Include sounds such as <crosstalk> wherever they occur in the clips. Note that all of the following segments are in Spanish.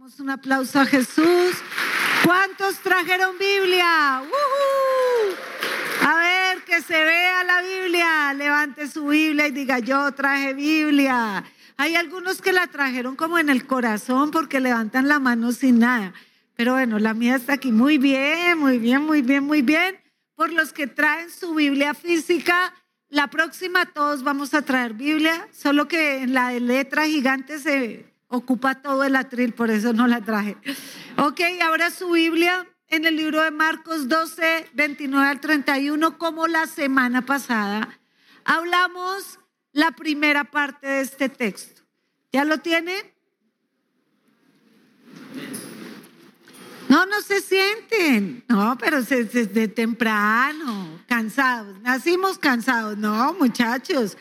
Un aplauso a Jesús. ¿Cuántos trajeron Biblia? A ver, que se vea la Biblia. Levante su Biblia y diga, yo traje Biblia. Hay algunos que la trajeron como en el corazón porque levantan la mano sin nada. Pero bueno, la mía está aquí. Muy bien, muy bien, muy bien, muy bien. Por los que traen su Biblia física, la próxima todos vamos a traer Biblia, solo que en la de letra gigante se ocupa todo el atril, por eso no la traje. Ok, ahora su Biblia en el libro de Marcos 12, 29 al 31, como la semana pasada. Hablamos la primera parte de este texto. ¿Ya lo tienen? No, no se sienten. No, pero desde temprano, cansados. Nacimos cansados. No, muchachos.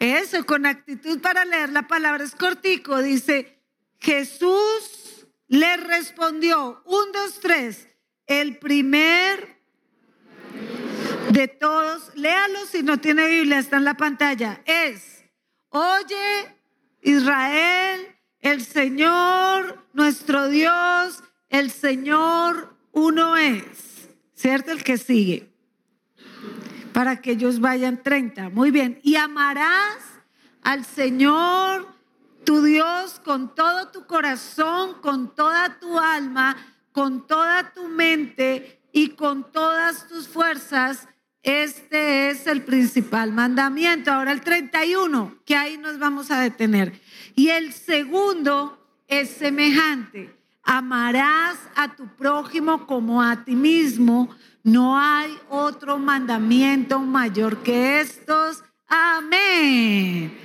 Eso, con actitud para leer la palabra es cortico. Dice, Jesús le respondió, un, dos, tres, el primer de todos, léalo si no tiene Biblia, está en la pantalla, es, oye Israel, el Señor, nuestro Dios, el Señor uno es, ¿cierto? El que sigue para que ellos vayan 30. Muy bien. Y amarás al Señor tu Dios con todo tu corazón, con toda tu alma, con toda tu mente y con todas tus fuerzas. Este es el principal mandamiento. Ahora el 31, que ahí nos vamos a detener. Y el segundo es semejante. Amarás a tu prójimo como a ti mismo. No hay otro mandamiento mayor que estos. Amén.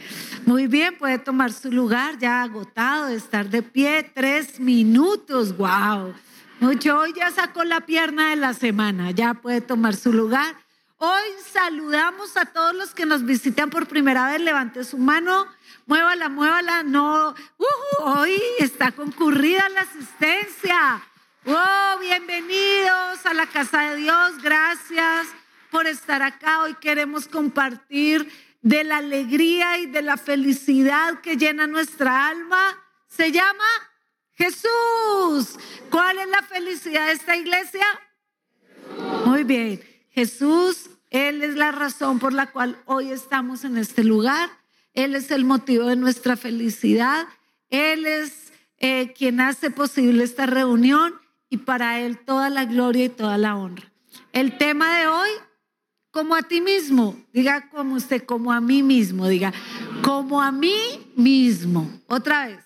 Muy bien, puede tomar su lugar ya agotado de estar de pie tres minutos. Wow. Mucho, hoy ya sacó la pierna de la semana, ya puede tomar su lugar. Hoy saludamos a todos los que nos visitan por primera vez. Levante su mano, muévala, muévala. No, uh, hoy está concurrida la asistencia. Oh, bienvenidos a la casa de Dios. Gracias por estar acá. Hoy queremos compartir de la alegría y de la felicidad que llena nuestra alma. Se llama Jesús. ¿Cuál es la felicidad de esta iglesia? Muy bien. Jesús, Él es la razón por la cual hoy estamos en este lugar. Él es el motivo de nuestra felicidad. Él es eh, quien hace posible esta reunión y para Él toda la gloria y toda la honra. El tema de hoy, como a ti mismo, diga como usted, como a mí mismo, diga, como a mí mismo. Otra vez.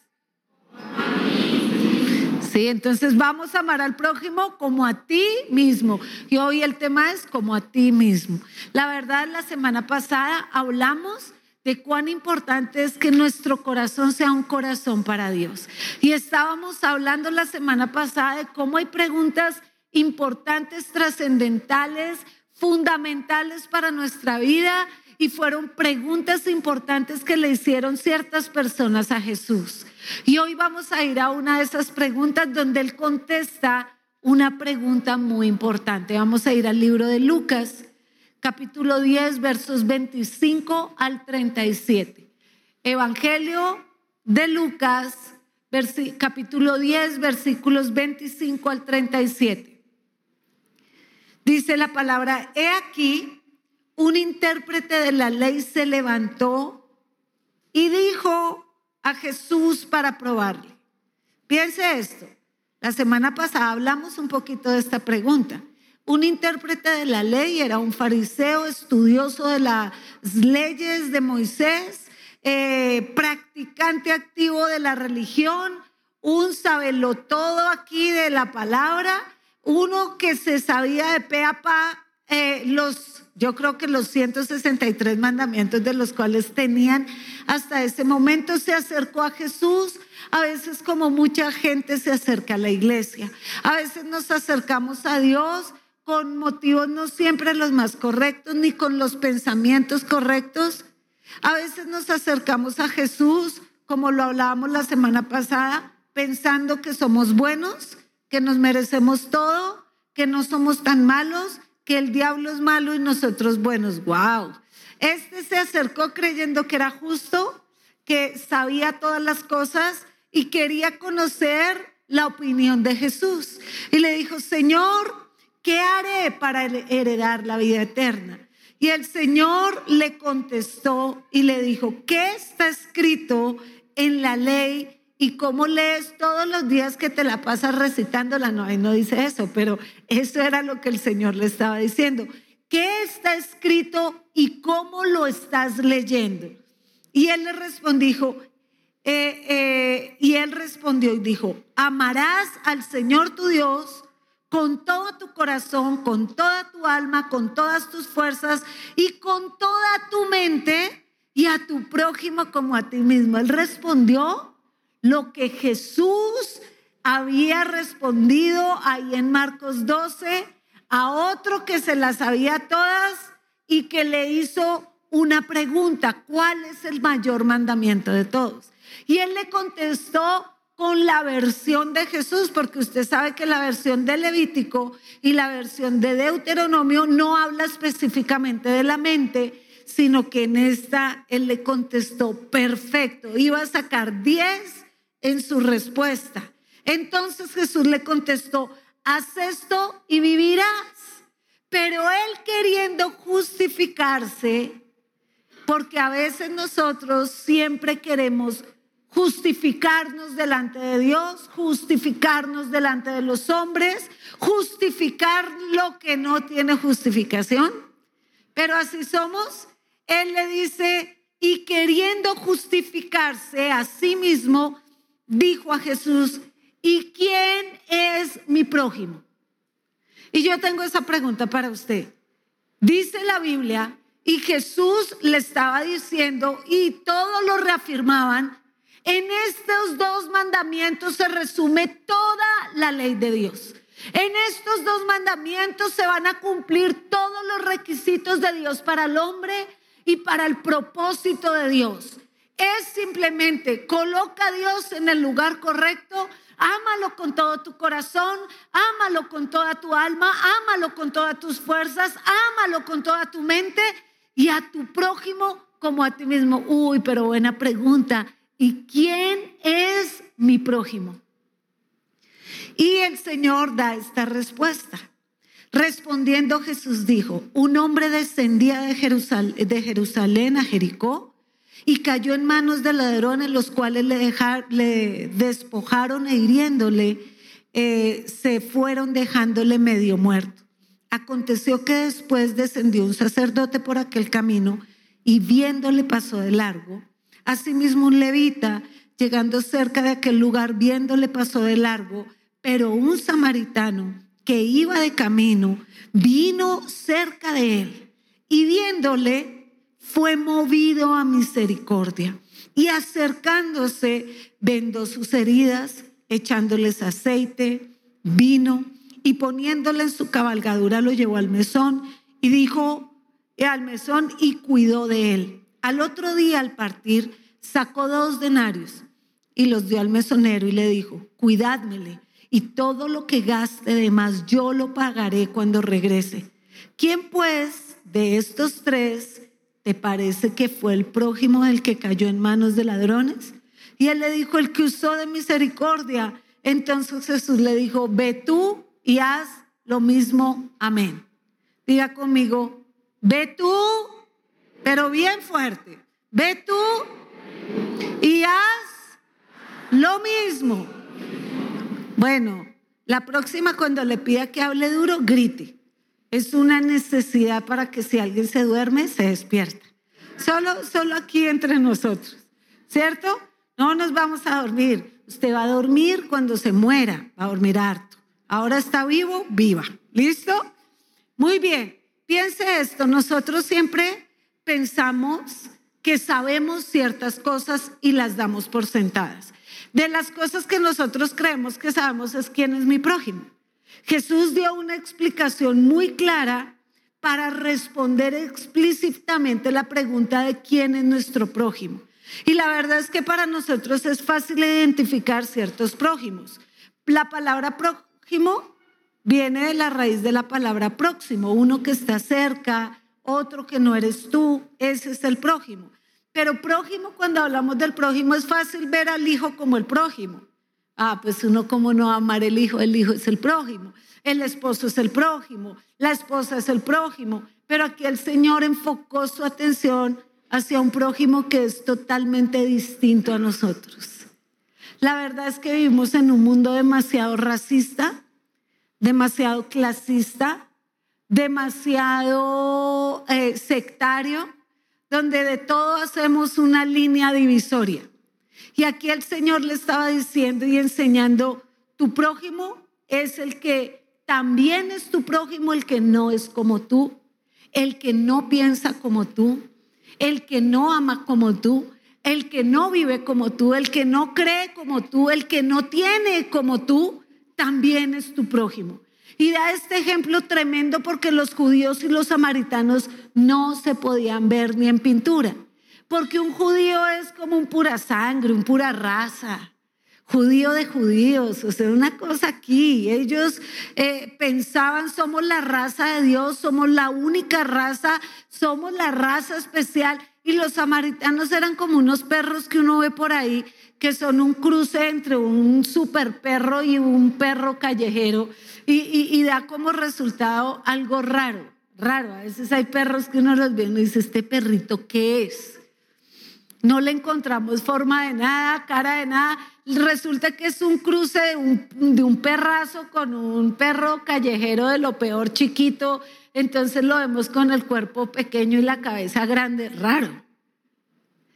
Sí, entonces vamos a amar al prójimo como a ti mismo. Y hoy el tema es como a ti mismo. La verdad, la semana pasada hablamos de cuán importante es que nuestro corazón sea un corazón para Dios. Y estábamos hablando la semana pasada de cómo hay preguntas importantes, trascendentales, fundamentales para nuestra vida y fueron preguntas importantes que le hicieron ciertas personas a Jesús. Y hoy vamos a ir a una de esas preguntas donde él contesta una pregunta muy importante. Vamos a ir al libro de Lucas capítulo 10, versos 25 al 37. Evangelio de Lucas, capítulo 10, versículos 25 al 37. Dice la palabra, he aquí, un intérprete de la ley se levantó y dijo a Jesús para probarle. Piense esto, la semana pasada hablamos un poquito de esta pregunta. Un intérprete de la ley era un fariseo estudioso de las leyes de Moisés, eh, practicante activo de la religión, un todo aquí de la palabra, uno que se sabía de pe a pa eh, los, yo creo que los 163 mandamientos de los cuales tenían hasta ese momento se acercó a Jesús. A veces como mucha gente se acerca a la iglesia. A veces nos acercamos a Dios con motivos no siempre los más correctos, ni con los pensamientos correctos. A veces nos acercamos a Jesús, como lo hablábamos la semana pasada, pensando que somos buenos, que nos merecemos todo, que no somos tan malos, que el diablo es malo y nosotros buenos. ¡Wow! Este se acercó creyendo que era justo, que sabía todas las cosas y quería conocer la opinión de Jesús. Y le dijo, Señor, ¿qué haré para heredar la vida eterna? Y el Señor le contestó y le dijo, ¿qué está escrito en la ley? Y cómo lees todos los días que te la pasas recitándola. No, no dice eso, pero eso era lo que el Señor le estaba diciendo. ¿Qué está escrito y cómo lo estás leyendo? Y él le respondió, eh, eh, y él respondió y dijo, amarás al Señor tu Dios con todo tu corazón, con toda tu alma, con todas tus fuerzas y con toda tu mente y a tu prójimo como a ti mismo. Él respondió lo que Jesús había respondido ahí en Marcos 12 a otro que se las sabía todas y que le hizo una pregunta, ¿cuál es el mayor mandamiento de todos? Y él le contestó, con la versión de Jesús, porque usted sabe que la versión de Levítico y la versión de Deuteronomio no habla específicamente de la mente, sino que en esta él le contestó perfecto, iba a sacar 10 en su respuesta. Entonces Jesús le contestó, haz esto y vivirás. Pero él queriendo justificarse, porque a veces nosotros siempre queremos justificarnos delante de Dios, justificarnos delante de los hombres, justificar lo que no tiene justificación. Pero así somos. Él le dice, y queriendo justificarse a sí mismo, dijo a Jesús, ¿y quién es mi prójimo? Y yo tengo esa pregunta para usted. Dice la Biblia, y Jesús le estaba diciendo, y todos lo reafirmaban, en estos dos mandamientos se resume toda la ley de Dios. En estos dos mandamientos se van a cumplir todos los requisitos de Dios para el hombre y para el propósito de Dios. Es simplemente coloca a Dios en el lugar correcto, ámalo con todo tu corazón, ámalo con toda tu alma, ámalo con todas tus fuerzas, ámalo con toda tu mente y a tu prójimo como a ti mismo. Uy, pero buena pregunta. ¿Y quién es mi prójimo? Y el Señor da esta respuesta. Respondiendo Jesús dijo, un hombre descendía de Jerusalén, a Jericó y cayó en manos de ladrones, los cuales le, le despojaron e hiriéndole, eh, se fueron dejándole medio muerto. Aconteció que después descendió un sacerdote por aquel camino y viéndole pasó de largo. Asimismo un levita, llegando cerca de aquel lugar, viéndole pasó de largo, pero un samaritano que iba de camino vino cerca de él y viéndole fue movido a misericordia y acercándose vendó sus heridas, echándoles aceite, vino y poniéndole en su cabalgadura lo llevó al mesón y dijo al mesón y cuidó de él. Al otro día al partir sacó dos denarios y los dio al mesonero y le dijo, cuidádmele y todo lo que gaste de más yo lo pagaré cuando regrese. ¿Quién pues de estos tres te parece que fue el prójimo el que cayó en manos de ladrones? Y él le dijo, el que usó de misericordia. Entonces Jesús le dijo, ve tú y haz lo mismo. Amén. Diga conmigo, ve tú, pero bien fuerte. Ve tú y haz lo mismo. Bueno, la próxima cuando le pida que hable duro, grite. Es una necesidad para que si alguien se duerme, se despierta. Solo, solo aquí entre nosotros, ¿cierto? No nos vamos a dormir. Usted va a dormir cuando se muera, va a dormir harto. Ahora está vivo, viva. ¿Listo? Muy bien. Piense esto, nosotros siempre pensamos que sabemos ciertas cosas y las damos por sentadas. De las cosas que nosotros creemos que sabemos es quién es mi prójimo. Jesús dio una explicación muy clara para responder explícitamente la pregunta de quién es nuestro prójimo. Y la verdad es que para nosotros es fácil identificar ciertos prójimos. La palabra prójimo viene de la raíz de la palabra próximo, uno que está cerca, otro que no eres tú, ese es el prójimo. Pero prójimo, cuando hablamos del prójimo, es fácil ver al hijo como el prójimo. Ah, pues uno como no amar el hijo, el hijo es el prójimo, el esposo es el prójimo, la esposa es el prójimo. Pero aquí el Señor enfocó su atención hacia un prójimo que es totalmente distinto a nosotros. La verdad es que vivimos en un mundo demasiado racista, demasiado clasista, demasiado eh, sectario, donde de todo hacemos una línea divisoria. Y aquí el Señor le estaba diciendo y enseñando, tu prójimo es el que también es tu prójimo, el que no es como tú, el que no piensa como tú, el que no ama como tú, el que no vive como tú, el que no cree como tú, el que no tiene como tú, también es tu prójimo. Y da este ejemplo tremendo porque los judíos y los samaritanos no se podían ver ni en pintura. Porque un judío es como un pura sangre, un pura raza. Judío de judíos, o sea, una cosa aquí. Ellos eh, pensaban, somos la raza de Dios, somos la única raza, somos la raza especial. Y los samaritanos eran como unos perros que uno ve por ahí, que son un cruce entre un super perro y un perro callejero y, da como resultado algo raro, raro. A veces hay perros que uno los ve y dice, ¿este perrito qué es? No le encontramos forma de nada, cara de nada. Resulta que es un cruce de un, de un perrazo con un perro callejero de lo peor chiquito. Entonces lo vemos con el cuerpo pequeño y la cabeza grande, raro.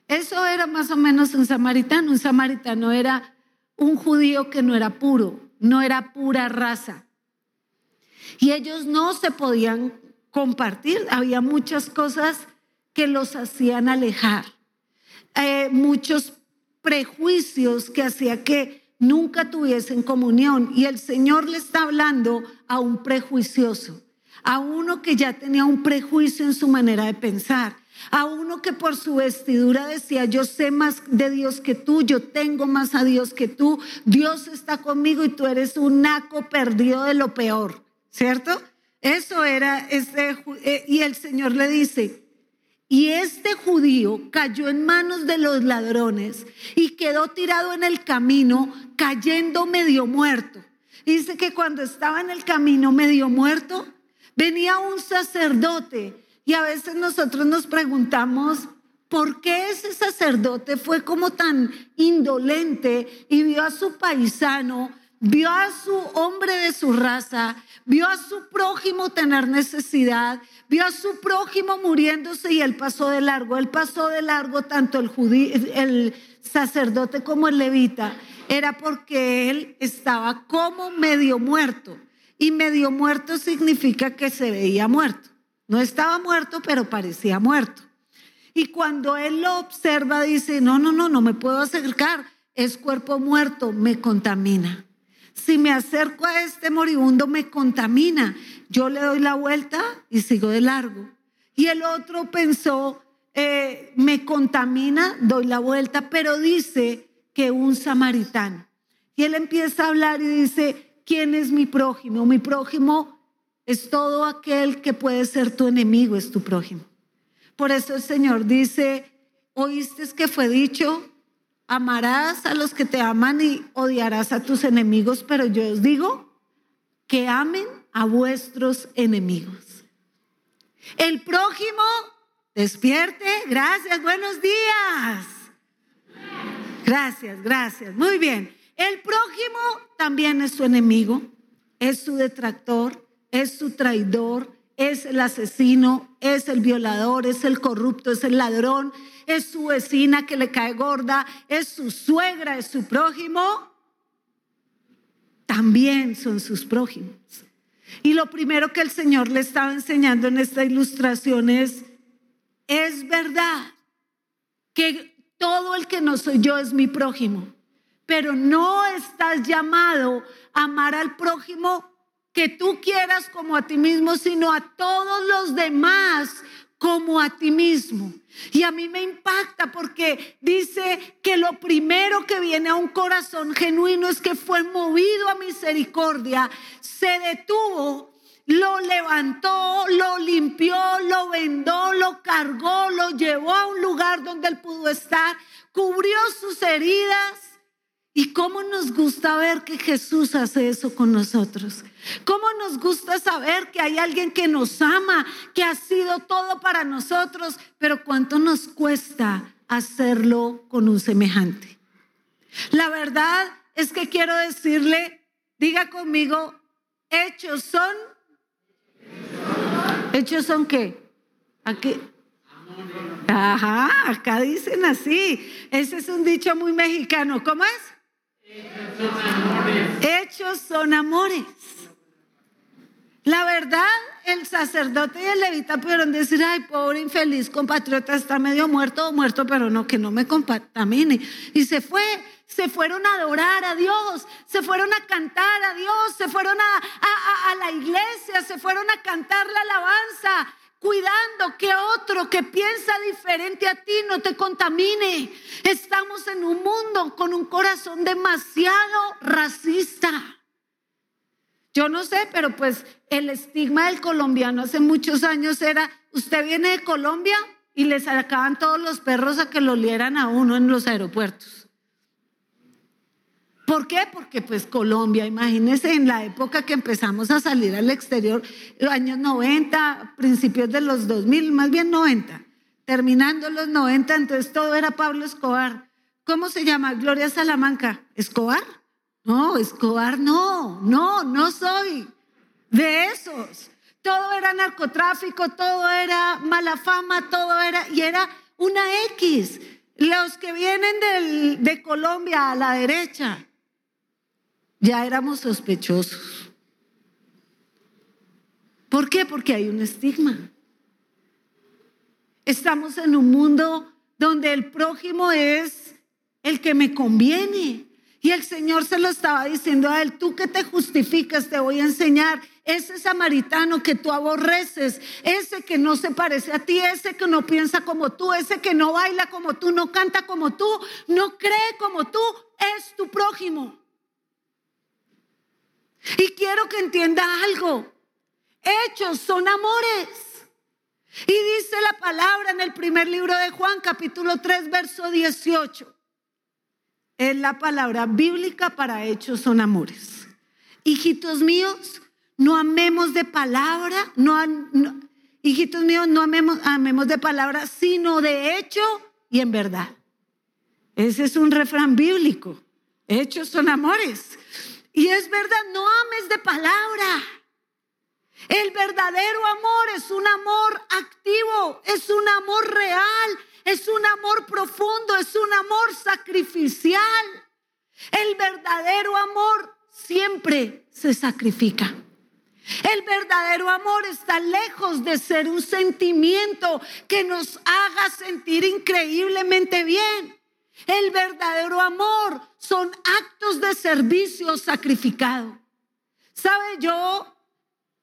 Eso era más o menos un samaritano. Un samaritano era un judío que no era puro, no era pura raza. Y ellos no se podían compartir. Había muchas cosas que los hacían alejar. Eh, muchos prejuicios que hacía que nunca tuviesen comunión. Y el Señor le está hablando a un prejuicioso, a uno que ya tenía un prejuicio en su manera de pensar, a uno que por su vestidura decía, yo sé más de Dios que tú, yo tengo más a Dios que tú, Dios está conmigo y tú eres un naco perdido de lo peor. ¿cierto? Eso era eh, y el Señor le dice, y este judío cayó en manos de los ladrones y quedó tirado en el camino, cayendo medio muerto. Dice que cuando estaba en el camino medio muerto, venía un sacerdote y a veces nosotros nos preguntamos, ¿por qué ese sacerdote fue como tan indolente y vio a su paisano vio a su hombre de su raza, vio a su prójimo tener necesidad, vio a su prójimo muriéndose y él pasó de largo. Él pasó de largo tanto el, el sacerdote como el levita. Era porque él estaba como medio muerto. Y medio muerto significa que se veía muerto. No estaba muerto, pero parecía muerto. Y cuando él lo observa, dice, no, no, no, no me puedo acercar. Es cuerpo muerto, me contamina. Si me acerco a este moribundo me contamina. Yo le doy la vuelta y sigo de largo. Y el otro pensó, eh, me contamina, doy la vuelta, pero dice que un samaritano. Y él empieza a hablar y dice, ¿quién es mi prójimo? Mi prójimo es todo aquel que puede ser tu enemigo, es tu prójimo. Por eso el Señor dice, oíste que fue dicho, amarás a los que te aman y odiarás a tus enemigos, pero yo os digo que amen a vuestros enemigos. El prójimo, despierte, gracias, buenos días. Gracias, gracias, muy bien. El prójimo también es su enemigo, es su detractor, es su traidor, es el asesino, es el violador, es el corrupto, es el ladrón, es su vecina que le cae gorda, es su suegra, es su prójimo, también son sus prójimos. Y lo primero que el Señor le estaba enseñando en esta ilustración es, es verdad que todo el que no soy yo es mi prójimo, pero no estás llamado a amar al prójimo que tú quieras como a ti mismo, sino a todos los demás como a ti mismo. Y a mí me impacta porque dice que lo primero que viene a un corazón genuino es que fue movido a misericordia, se detuvo lo levantó, lo limpió, lo vendó, lo cargó, lo llevó a un lugar donde él pudo estar, cubrió sus heridas. ¿Y cómo nos gusta ver que Jesús hace eso con nosotros? ¿Cómo nos gusta saber que hay alguien que nos ama, que ha sido todo para nosotros, pero cuánto nos cuesta hacerlo con un semejante? La verdad es que quiero decirle, diga conmigo, hechos son ¿Hechos son qué? Aquí. Ajá, acá dicen así. Ese es un dicho muy mexicano. ¿Cómo es? Hechos son amores. La verdad, el sacerdote y el levita pudieron decir, ay, pobre infeliz compatriota, está medio muerto o muerto, pero no, que no me contamine. Y se fue, se fueron a adorar a Dios, se fueron a cantar a Dios, se fueron a, a la iglesia, se fueron a cantar la alabanza, cuidando que otro que piensa diferente a ti no te contamine. Estamos en un mundo con un corazón demasiado racista. Yo no sé, pero pues el estigma del colombiano hace muchos años era, usted viene de Colombia y le sacaban todos los perros a que lo lieran a uno en los aeropuertos. ¿Por qué? Porque pues Colombia, imagínense en la época que empezamos a salir al exterior, años 90, principios de los 2000, más bien 90, terminando los 90, entonces todo era Pablo Escobar. ¿Cómo se llama? Gloria Salamanca. ¿Escobar? No, Escobar no, no, no soy de esos. Todo era narcotráfico, todo era mala fama, todo era, y era una X. Los que vienen de Colombia a la derecha, ya éramos sospechosos. ¿Por qué? Porque hay un estigma. Estamos en un mundo donde el prójimo es el que me conviene. Y el Señor se lo estaba diciendo a él, tú que te justificas, te voy a enseñar. Ese samaritano que tú aborreces, ese que no se parece a ti, ese que no piensa como tú, ese que no baila como tú, no canta como tú, no cree como tú, es tu prójimo. Y quiero que entienda algo. Hechos son amores. Y dice la palabra en el primer libro de Juan, capítulo 3, verso 18 es la palabra bíblica para hechos son amores. Hijitos míos, no amemos de palabra, no, hijitos míos, no amemos, amemos de palabra, sino de hecho y en verdad. Ese es un refrán bíblico. Hechos son amores. Y es verdad, no ames de palabra. El verdadero amor es un amor activo, es un amor real, es un amor profundo, es un amor sacrificial. El verdadero amor siempre se sacrifica. El verdadero amor está lejos de ser un sentimiento que nos haga sentir increíblemente bien. El verdadero amor son actos de servicio sacrificado. ¿Sabe? Yo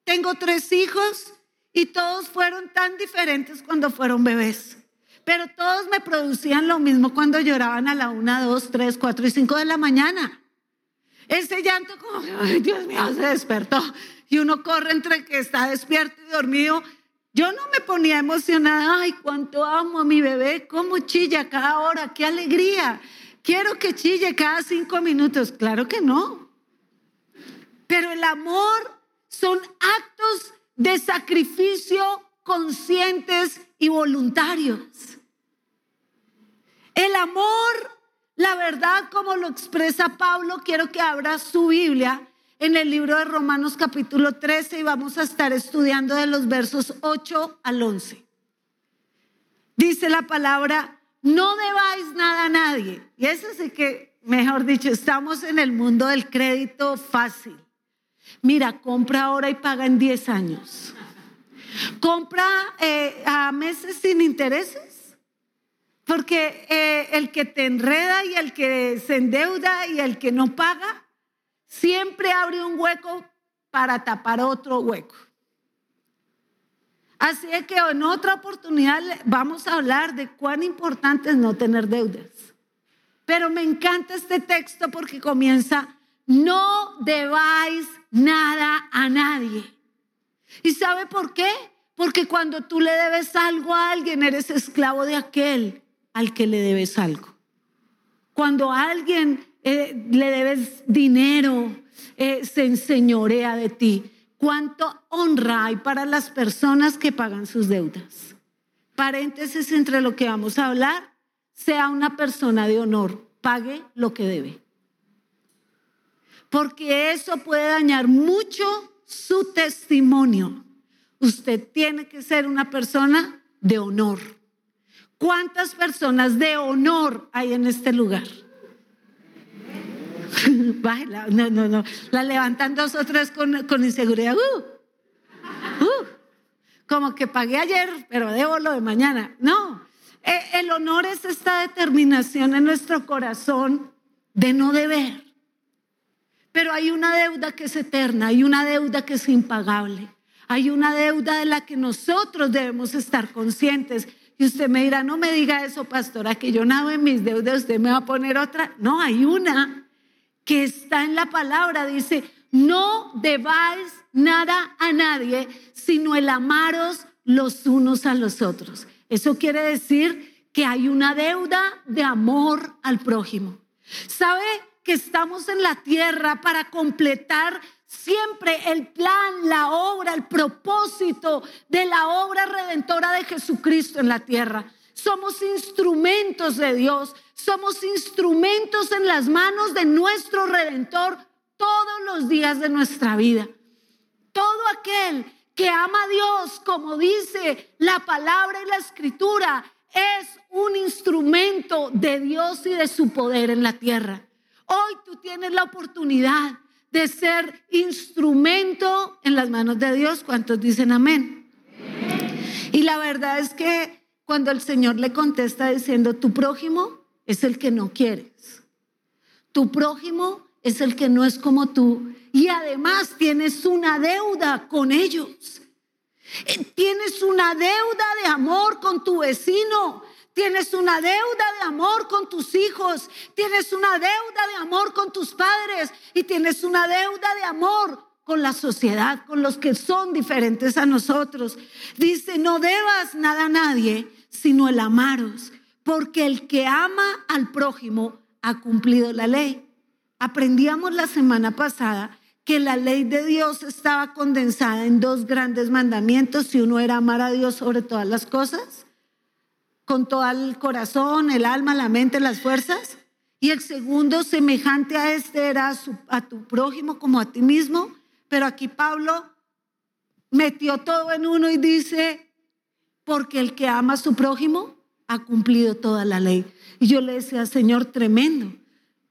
tengo tres hijos y todos fueron tan diferentes cuando fueron bebés. Pero todos me producían lo mismo cuando lloraban a la una, dos, tres, cuatro y cinco de la mañana. Ese llanto como, Dios mío, se despertó. Y uno corre entre que está despierto y dormido. Yo no me ponía emocionada, ay, cuánto amo a mi bebé, cómo chilla cada hora, qué alegría. Quiero que chille cada cinco minutos. Claro que no. Pero el amor son actos de sacrificio conscientes y voluntarios. El amor, la verdad, como lo expresa Pablo, quiero que abra su Biblia en el libro de Romanos capítulo 13 y vamos a estar estudiando de los versos 8 al 11. Dice la palabra, no debáis nada a nadie. Y eso sí que, mejor dicho, estamos en el mundo del crédito fácil. Mira, compra ahora y paga en 10 años. Compra eh, a meses sin intereses porque eh, el que te enreda y el que se endeuda y el que no paga, siempre abre un hueco para tapar otro hueco. Así es que en otra oportunidad vamos a hablar de cuán importante es no tener deudas. Pero me encanta este texto porque comienza, no debáis nada a nadie. ¿Y sabe por qué? Porque cuando tú le debes algo a alguien, eres esclavo de aquel al que le debes algo. Cuando alguien eh, le debes dinero, eh, se enseñorea de ti. ¿Cuánto honra hay para las personas que pagan sus deudas? Paréntesis entre lo que vamos a hablar, sea una persona de honor, pague lo que debe. Porque eso puede dañar mucho su testimonio. Usted tiene que ser una persona de honor. ¿Cuántas personas de honor hay en este lugar? <laughs> no, no, no. La levantan dos o tres con, con inseguridad. Uh, uh, como que pagué ayer, pero debo lo de mañana. No. E, el honor es esta determinación en nuestro corazón de no deber. Pero hay una deuda que es eterna, hay una deuda que es impagable, hay una deuda de la que nosotros debemos estar conscientes. Y usted me dirá, no me diga eso, pastora, que yo nado en mis deudas, usted me va a poner otra. No, hay una que está en la palabra, dice, no debáis nada a nadie, sino el amaros los unos a los otros. Eso quiere decir que hay una deuda de amor al prójimo. ¿Sabe que estamos en la tierra para completar siempre el plan, la obra, el propósito de la obra redentora de Jesucristo en la tierra? Somos instrumentos de Dios, somos instrumentos en las manos de nuestro Redentor todos los días de nuestra vida. Todo aquel que ama a Dios, como dice la palabra y la escritura, es un instrumento de Dios y de su poder en la tierra. Hoy tú tienes la oportunidad de ser instrumento en las manos de Dios. ¿Cuántos dicen amén? Y la verdad es que cuando el Señor le contesta diciendo, tu prójimo es el que no quieres. Tu prójimo es el que no es como tú. Y además tienes una deuda con ellos. Eh, tienes una deuda de amor con tu vecino. Tienes una deuda de amor con tus hijos. Tienes una deuda de amor con tus padres. Y tienes una deuda de amor con la sociedad, con los que son diferentes a nosotros. Dice, no debas nada a nadie, sino el amaros, porque el que ama al prójimo ha cumplido la ley. Aprendíamos la semana pasada que la ley de Dios estaba condensada en dos grandes mandamientos, uno era amar a Dios sobre todas las cosas, con todo el corazón, el alma, la mente, las fuerzas, y el segundo, semejante a este, era a, tu prójimo como a ti mismo, pero aquí Pablo metió todo en uno y dice, porque el que ama a su prójimo ha cumplido toda la ley. Y yo le decía, Señor, tremendo,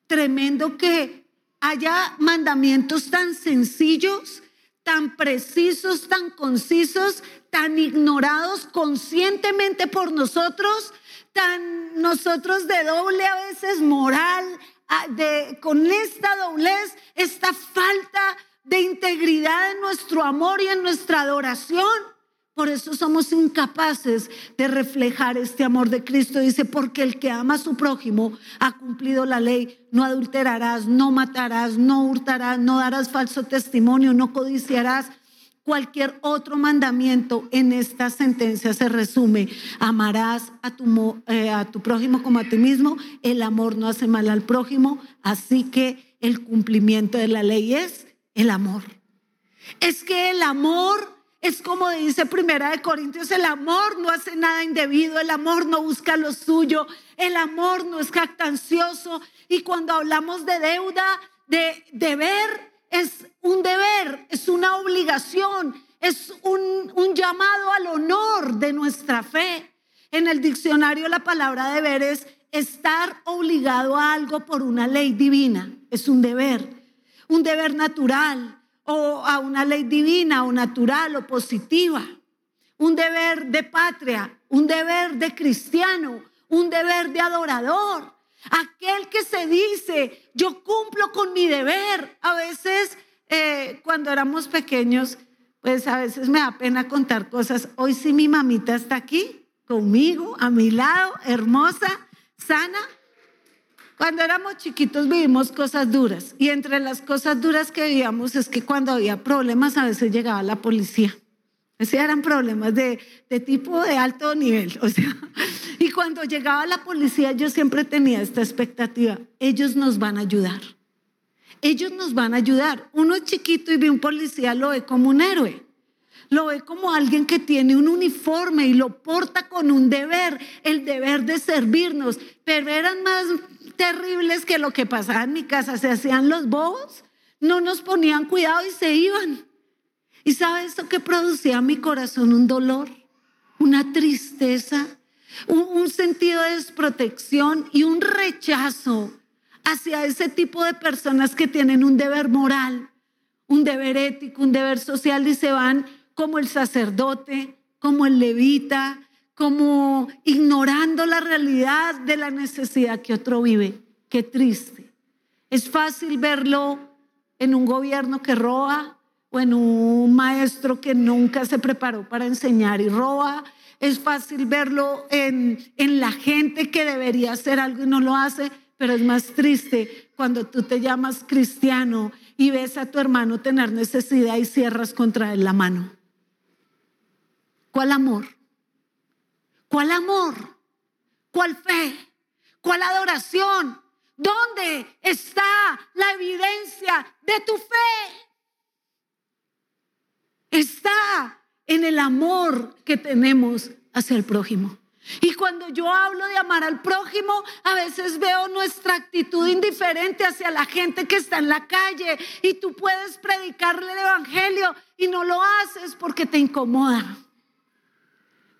tremendo que haya mandamientos tan sencillos, tan precisos, tan concisos, tan ignorados conscientemente por nosotros, tan nosotros de doble a veces moral, de, con esta doblez, esta falta de integridad en nuestro amor y en nuestra adoración. Por eso somos incapaces de reflejar este amor de Cristo. Dice, porque el que ama a su prójimo ha cumplido la ley. No adulterarás, no matarás, no hurtarás, no darás falso testimonio, no codiciarás. Cualquier otro mandamiento en esta sentencia se resume. Amarás a tu, eh, a tu prójimo como a ti mismo. El amor no hace mal al prójimo. Así que el cumplimiento de la ley es el amor. Es que el amor es como dice Primera de Corintios, el amor no hace nada indebido, el amor no busca lo suyo, el amor no es jactancioso. Y cuando hablamos de deuda, de deber, es un deber, es una obligación, es un, un llamado al honor de nuestra fe. En el diccionario la palabra deber es estar obligado a algo por una ley divina, es un deber, un deber natural o a una ley divina o natural o positiva. Un deber de patria, un deber de cristiano, un deber de adorador. Aquel que se dice, yo cumplo con mi deber. A veces, eh, cuando éramos pequeños, pues a veces me da pena contar cosas. Hoy sí mi mamita está aquí, conmigo, a mi lado, hermosa, sana, cuando éramos chiquitos vivimos cosas duras y entre las cosas duras que vivíamos es que cuando había problemas a veces llegaba la policía Esos eran problemas de, de, tipo de alto nivel. O sea, <laughs> y cuando llegaba la policía, yo siempre tenía esta expectativa. Ellos nos van a ayudar. Ellos nos van a ayudar. Uno chiquito y ve un policía, lo ve como un héroe. Lo ve como alguien que tiene un uniforme y lo porta con un deber, el deber de servirnos. Pero eran más terribles que lo que pasaba en mi casa. Se hacían los bobos, no nos ponían cuidado y se iban. ¿Y sabe esto que producía en mi corazón? Un dolor, una tristeza, un, un, sentido de desprotección y un rechazo hacia ese tipo de personas que tienen un deber moral, un deber ético, un deber social y se van como el sacerdote, como el levita, como ignorando la realidad de la necesidad que otro vive. Qué triste. Es fácil verlo en un gobierno que roba, o en un maestro que nunca se preparó para enseñar y roba. Es fácil verlo en, en la gente que debería hacer algo y no lo hace, pero es más triste cuando tú te llamas cristiano y ves a tu hermano tener necesidad y cierras contra él la mano. ¿Cuál amor? ¿Cuál amor? ¿Cuál fe? ¿Cuál adoración? ¿Dónde está la evidencia de tu fe? está en el amor que tenemos hacia el prójimo. Y cuando yo hablo de amar al prójimo, a veces veo nuestra actitud indiferente hacia la gente que está en la calle y tú puedes predicarle el Evangelio y no lo haces porque te incomoda.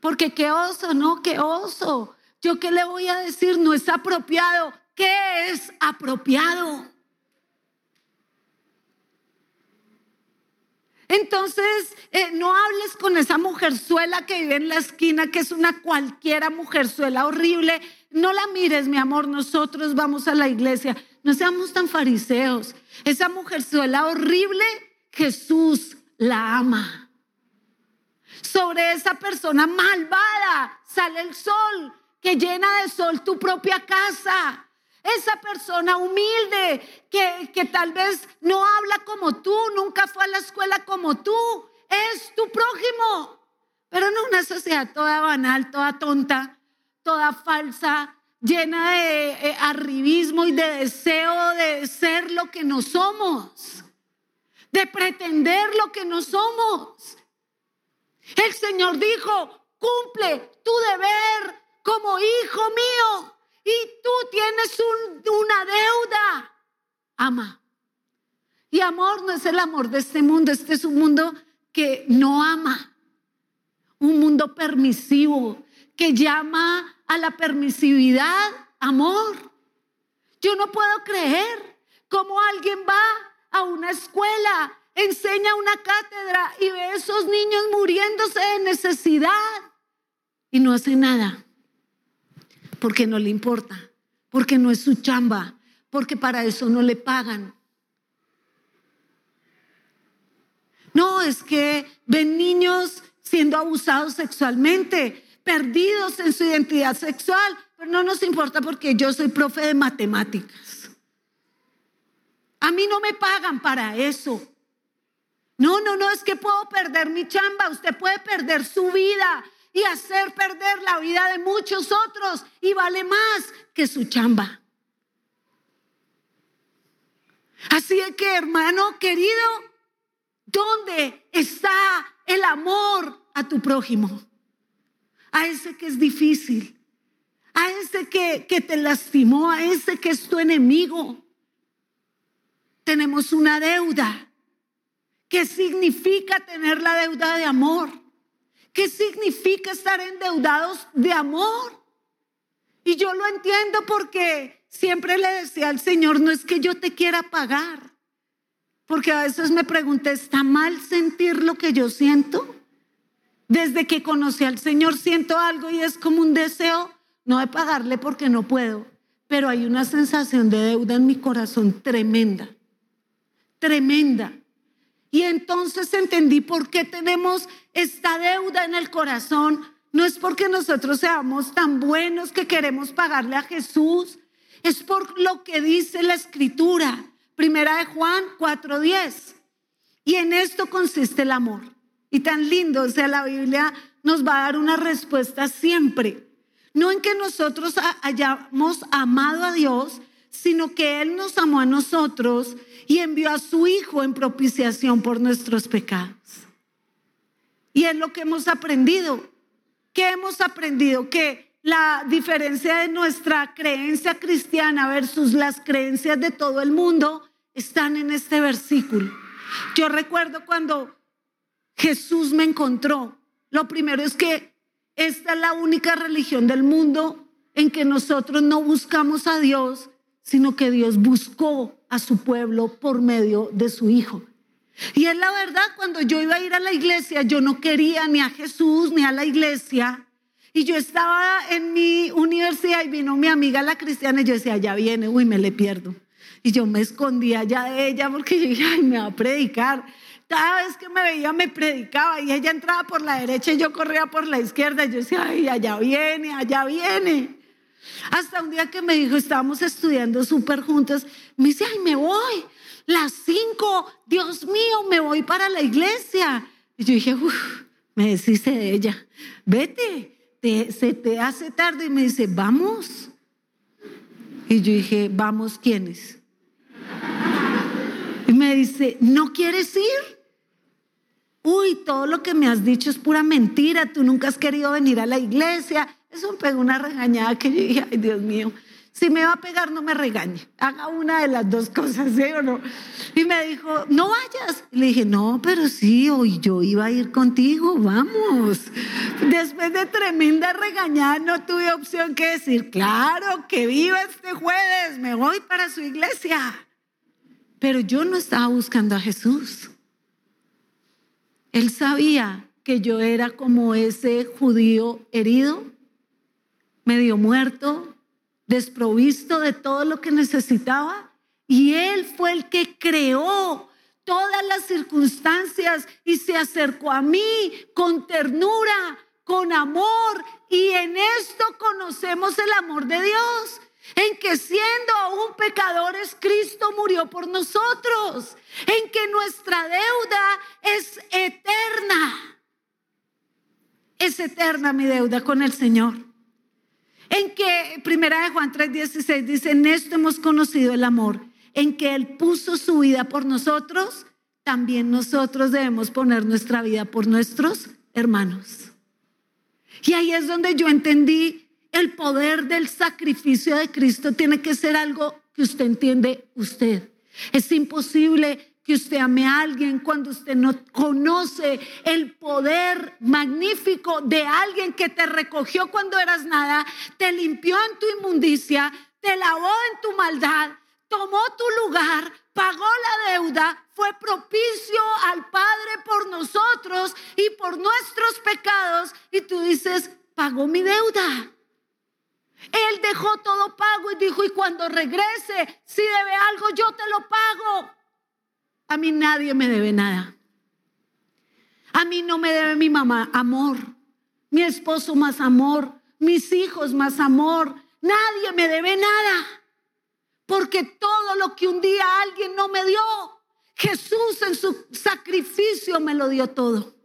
Porque qué oso, no, qué oso. Yo qué le voy a decir, no es apropiado. ¿Qué es apropiado? Entonces, eh, no hables con esa mujerzuela que vive en la esquina, que es una cualquiera mujerzuela horrible. No la mires, mi amor, nosotros vamos a la iglesia. No seamos tan fariseos. Esa mujerzuela horrible, Jesús la ama. Sobre esa persona malvada sale el sol, que llena de sol tu propia casa. Esa persona humilde que, que, tal vez no habla como tú, nunca fue a la escuela como tú, es tu prójimo. Pero no una sociedad toda banal, toda tonta, toda falsa, llena de eh, arribismo y de deseo de ser lo que no somos, de pretender lo que no somos. El Señor dijo, cumple tu deber como hijo mío y tú tienes una deuda. Ama. Y amor no es el amor de este mundo, este es un mundo que no ama. Un mundo permisivo que llama a la permisividad amor. Yo no puedo creer cómo alguien va a una escuela, enseña una cátedra y ve a esos niños muriéndose de necesidad y no hace nada porque no le importa, porque no es su chamba, porque para eso no le pagan. No, es que ven niños siendo abusados sexualmente, perdidos en su identidad sexual, pero no nos importa porque yo soy profe de matemáticas. A mí no me pagan para eso. No, no, no, es que puedo perder mi chamba, usted puede perder su vida, y hacer perder la vida de muchos otros y vale más que su chamba. Así es que, hermano querido, ¿dónde está el amor a tu prójimo? A ese que es difícil, a ese que, que te lastimó, a ese que es tu enemigo. Tenemos una deuda. ¿Qué significa tener la deuda de amor? ¿Qué significa estar endeudados de amor? Y yo lo entiendo porque siempre le decía al Señor, no es que yo te quiera pagar, porque a veces me pregunté, ¿está mal sentir lo que yo siento? Desde que conocí al Señor siento algo y es como un deseo, no de pagarle porque no puedo, pero hay una sensación de deuda en mi corazón tremenda, tremenda. Y entonces entendí por qué tenemos esta deuda en el corazón. No es porque nosotros seamos tan buenos que queremos pagarle a Jesús. Es por lo que dice la escritura. Primera de Juan 4:10. Y en esto consiste el amor. y tan lindo. O sea, la Biblia nos va a dar una respuesta siempre. No en que nosotros hayamos amado a Dios, sino que Él nos amó a nosotros y envió a su Hijo en propiciación por nuestros pecados. Y es lo que hemos aprendido. ¿Qué hemos aprendido? Que la diferencia de nuestra creencia cristiana versus las creencias de todo el mundo están en este versículo. Yo recuerdo cuando Jesús me encontró, lo primero es que esta es la única religión del mundo en que nosotros no buscamos a Dios, sino que Dios buscó a su pueblo por medio de su Hijo. Y es la verdad, cuando yo iba a ir a la iglesia, yo no quería ni a Jesús ni a la iglesia. Y yo estaba en mi universidad y vino mi amiga la cristiana y yo decía, ya viene, uy, me le pierdo. Y yo me escondía ya de ella porque yo dije, ay, me va a predicar. Cada vez que me veía me predicaba y ella entraba por la derecha y yo corría por la izquierda. Y yo decía, ay, allá viene, allá viene. Hasta un día que me dijo, estábamos estudiando súper juntos, me dice, ay, me voy. Las cinco, Dios mío, me voy para la iglesia. Y yo dije, uff, me deshice de ella, vete, se te hace tarde. Y me dice, vamos. Y yo dije, vamos, ¿quiénes? Y me dice, ¿no quieres ir? uy, todo lo que me has dicho es pura mentira, tú nunca has querido venir a la iglesia. Eso me pegó una regañada que yo dije, ay Dios mío, si me va a pegar no me regañe, haga una de las dos cosas, ¿sí o no? Y me dijo, no vayas. le dije, no, pero sí, hoy yo iba a ir contigo, vamos. Después de tremenda regañada no tuve opción que decir, claro, que viva este jueves, me voy para su iglesia. Pero yo no estaba buscando a Jesús. Él sabía que yo era como ese judío herido, medio muerto, desprovisto de todo lo que necesitaba. Y Él fue el que creó todas las circunstancias y se acercó a mí con ternura, con amor. Y en esto conocemos el amor de Dios en que siendo aún pecadores, Cristo murió por nosotros, en que nuestra deuda es eterna. Es eterna mi deuda con el Señor. En que Primera de Juan 3:16 dice, en esto hemos conocido el amor, en que Él puso su vida por nosotros, también nosotros debemos poner nuestra vida por nuestros hermanos. Y ahí es donde yo entendí el poder del sacrificio de Cristo tiene que ser algo que usted entiende usted. Es imposible que usted ame a alguien cuando usted no conoce el poder magnífico de alguien que te recogió cuando eras nada, te limpió en tu inmundicia, te lavó en tu maldad, tomó tu lugar, pagó la deuda, fue propicio al Padre por nosotros y por nuestros pecados. Y tú dices, pagó mi deuda. Él dejó todo pago y dijo, y cuando regrese, si debe algo, yo te lo pago. A mí nadie me debe nada. A mí no me debe mi mamá amor, mi esposo más amor, mis hijos más amor. Nadie me debe nada. Porque todo lo que un día alguien no me dio, Jesús en su sacrificio me lo dio todo.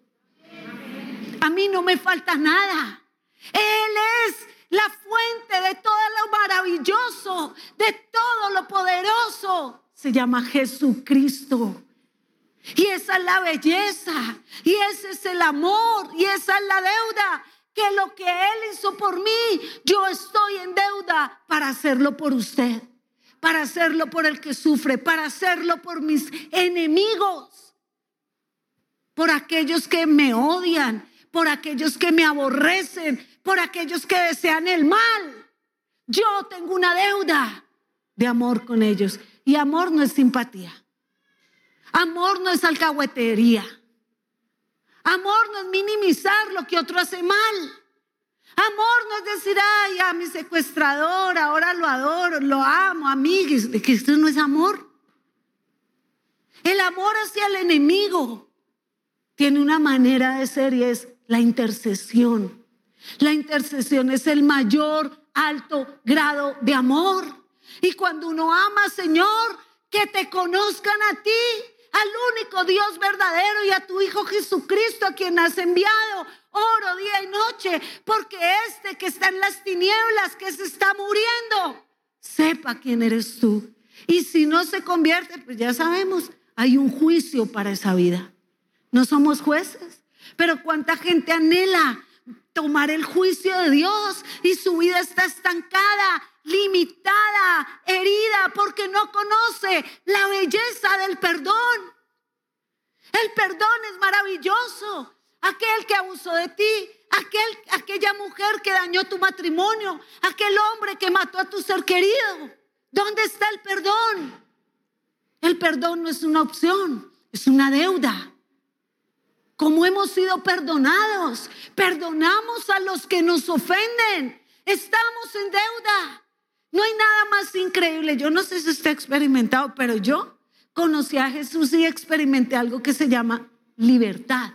A mí no me falta nada. Él es la fuente de todo lo maravilloso, de todo lo poderoso, se llama Jesucristo. Y esa es la belleza, y ese es el amor, y esa es la deuda, que lo que Él hizo por mí, yo estoy en deuda para hacerlo por usted, para hacerlo por el que sufre, para hacerlo por mis enemigos, por aquellos que me odian, por aquellos que me aborrecen, por aquellos que desean el mal. Yo tengo una deuda de amor con ellos. Y amor no es simpatía. Amor no es alcahuetería. Amor no es minimizar lo que otro hace mal. Amor no es decir, ay, a mi secuestrador, ahora lo adoro, lo amo, amigues. Que esto no es amor. El amor hacia el enemigo tiene una manera de ser y es la intercesión. La intercesión es el mayor alto grado de amor. Y cuando uno ama, Señor, que te conozcan a ti, al único Dios verdadero y a tu Hijo Jesucristo, a quien has enviado. Oro día y noche, porque este que está en las tinieblas, que se está muriendo, sepa quién eres tú. Y si no se convierte, pues ya sabemos, hay un juicio para esa vida. No somos jueces, pero cuánta gente anhela tomar el juicio de Dios y su vida está estancada, limitada, herida, porque no conoce la belleza del perdón. El perdón es maravilloso. Aquel que abusó de ti, aquel, aquella mujer que dañó tu matrimonio, aquel hombre que mató a tu ser querido. ¿Dónde está el perdón? El perdón no es una opción, es una deuda. Como hemos sido perdonados, perdonamos a los que nos ofenden. Estamos en deuda. No hay nada más increíble. Yo no sé si usted ha experimentado, pero yo conocí a Jesús y experimenté algo que se llama libertad.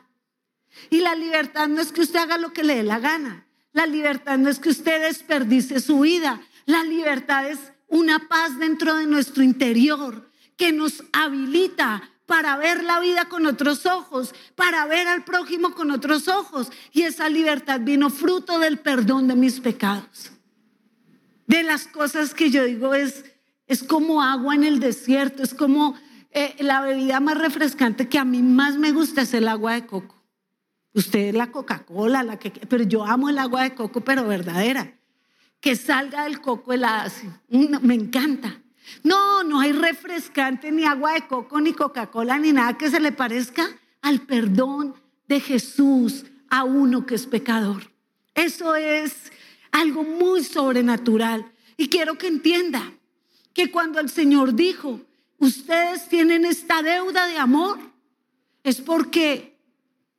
Y la libertad no es que usted haga lo que le dé la gana. La libertad no es que usted desperdice su vida. La libertad es una paz dentro de nuestro interior que nos habilita para ver la vida con otros ojos, para ver al prójimo con otros ojos. Y esa libertad vino fruto del perdón de mis pecados. De las cosas que yo digo es, es como agua en el desierto, es como eh, la bebida más refrescante que a mí más me gusta es el agua de coco. Usted la Coca-Cola, la que, pero yo amo el agua de coco, pero verdadera. Que salga del coco helada, me encanta. No, no hay refrescante, ni agua de coco, ni Coca-Cola, ni nada que se le parezca al perdón de Jesús a uno que es pecador. Eso es algo muy sobrenatural. Y quiero que entienda que cuando el Señor dijo, ustedes tienen esta deuda de amor, es porque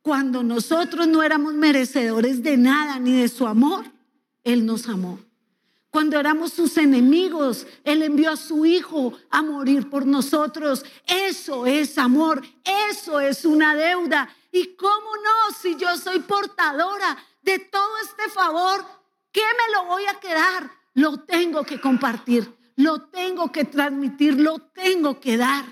cuando nosotros no éramos merecedores de nada ni de su amor, Él nos amó. Cuando éramos sus enemigos, Él envió a su Hijo a morir por nosotros. Eso es amor, eso es una deuda. ¿Y cómo no si yo soy portadora de todo este favor? ¿Qué me lo voy a quedar? Lo tengo que compartir, lo tengo que transmitir, lo tengo que dar.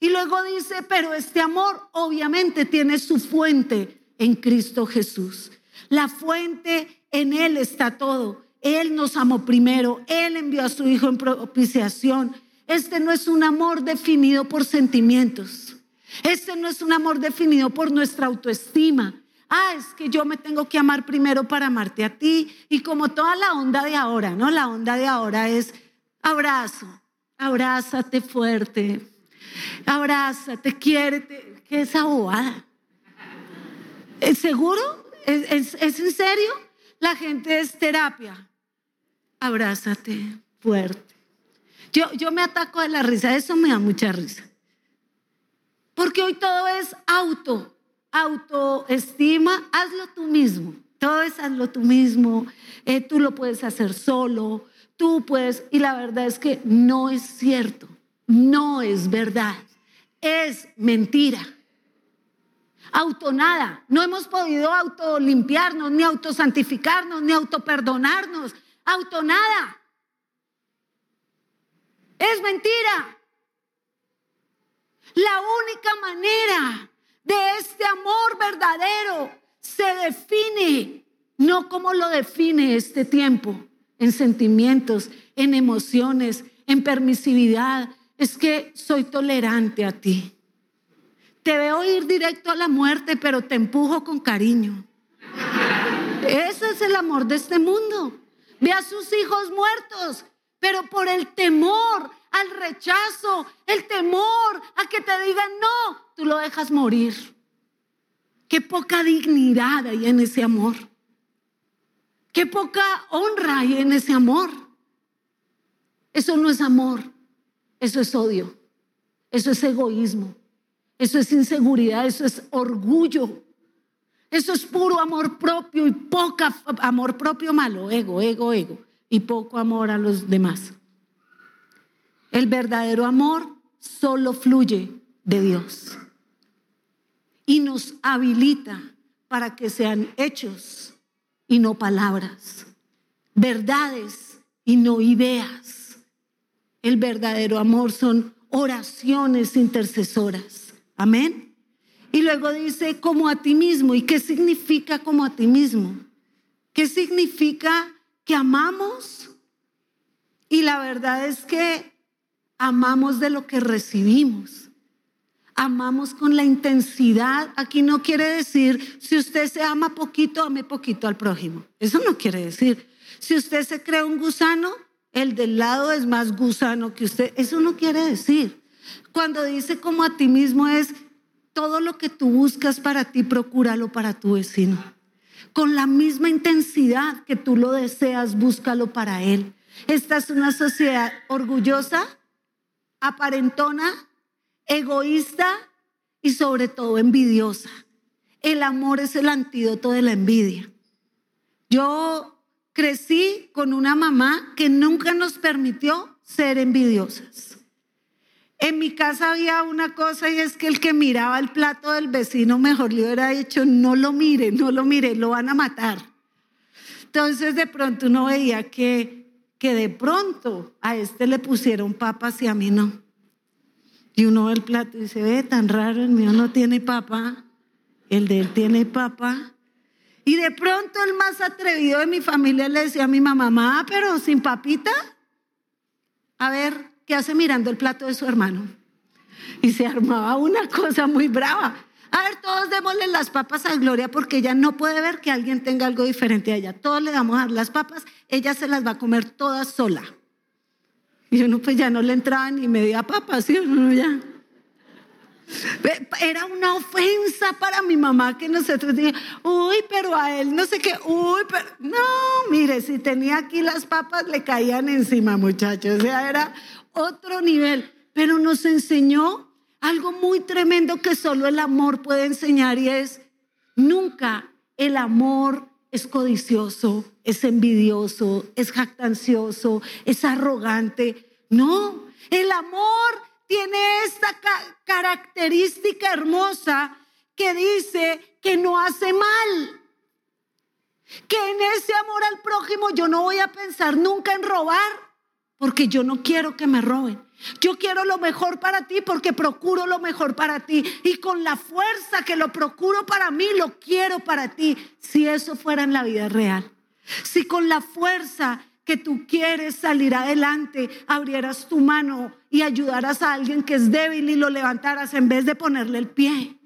Y luego dice, pero este amor obviamente tiene su fuente en Cristo Jesús. La fuente en Él está todo. Él nos amó primero, Él envió a su Hijo en propiciación. Este no es un amor definido por sentimientos. Este no es un amor definido por nuestra autoestima. Ah, es que yo me tengo que amar primero para amarte a ti. Y como toda la onda de ahora, ¿no? La onda de ahora es abrazo, abrázate fuerte, abrázate, quiérete. ¿Qué es esa bobada? ¿Es seguro? ¿Es, es en serio? La gente es terapia abrázate fuerte. Yo, yo me ataco de la risa, eso me da mucha risa. Porque hoy todo es auto, autoestima, hazlo tú mismo. Todo es hazlo tú mismo, eh, tú lo puedes hacer solo, tú puedes, y la verdad es que no es cierto, no es verdad, es mentira. Autonada, no hemos podido autolimpiarnos, ni autosantificarnos, ni autoperdonarnos autonada. Es mentira. La única manera este amor verdadero se define, no como lo define este tiempo, en sentimientos, en emociones, en permisividad. Es que soy tolerante a ti. Te veo ir directo a la muerte, pero te empujo con cariño. Ese es el amor de este mundo ve a sus hijos muertos, pero por el temor al rechazo, el temor a que te digan no, tú lo dejas morir. Qué poca dignidad hay en ese amor. Qué poca honra hay en ese amor. Eso no es amor, eso es odio, eso es egoísmo, eso es inseguridad, eso es orgullo. Eso es puro amor propio y poca amor propio malo, ego, ego, ego, y poco amor a los demás. El verdadero amor solo fluye de Dios y nos habilita para que sean hechos y no palabras, verdades y no ideas. El verdadero amor son oraciones intercesoras, Amén. Y luego dice como a ti mismo. ¿Y qué significa como a ti mismo? ¿Qué significa que amamos? Y la verdad es que amamos de lo que recibimos. Amamos con la intensidad. Aquí no quiere decir, si usted se ama poquito, ame poquito al prójimo. Eso no quiere decir. Si usted se cree un gusano, el del lado es más gusano que usted. Eso no quiere decir. Cuando dice como a ti mismo es, todo lo que tú buscas para ti, procúralo para tu vecino. Con la misma intensidad que tú lo deseas, búscalo para él. Esta es una sociedad orgullosa, aparentona, egoísta y sobre todo envidiosa. El amor es el antídoto de la envidia. Yo crecí con una mamá que nunca nos permitió ser envidiosas. En mi casa había una cosa y es que el que miraba el plato del vecino mejor le hubiera dicho, no lo mire, no lo mire, lo van a matar. Entonces de pronto uno veía que, que de pronto a este le pusieron papas y a mí no. Y uno ve el plato y dice, ve, tan raro, el mío no tiene papa, el de él tiene papa. Y de pronto el más atrevido de mi familia le decía a mi mamá, mamá, pero sin papita. A ver, ¿qué hace mirando el plato de su hermano? Y se armaba una cosa muy brava. A ver, todos démosle las papas a Gloria porque ella no puede ver que alguien tenga algo diferente a ella. Todos le damos a las papas, ella se las va a comer todas sola. Y uno pues ya no le entraba ni media papa, ¿sí o ya? Era una ofensa para mi mamá que nosotros dijimos, uy, pero a él no sé qué, uy, pero no, mire, si tenía aquí las papas le caían encima, muchachos, o sea, era otro nivel, pero nos enseñó algo muy tremendo que solo el amor puede enseñar y es, nunca el amor es codicioso, es envidioso, es jactancioso, es arrogante. No, el amor tiene esta característica hermosa que dice que no hace mal. Que en ese amor al prójimo yo no voy a pensar nunca en robar, porque yo no quiero que me roben. Yo quiero lo mejor para ti porque procuro lo mejor para ti. Y con la fuerza que lo procuro para mí, lo quiero para ti. Si eso fuera en la vida real. Si con la fuerza que tú quieres salir adelante, abrieras tu mano y ayudaras a alguien que es débil y lo levantaras en vez de ponerle el pie.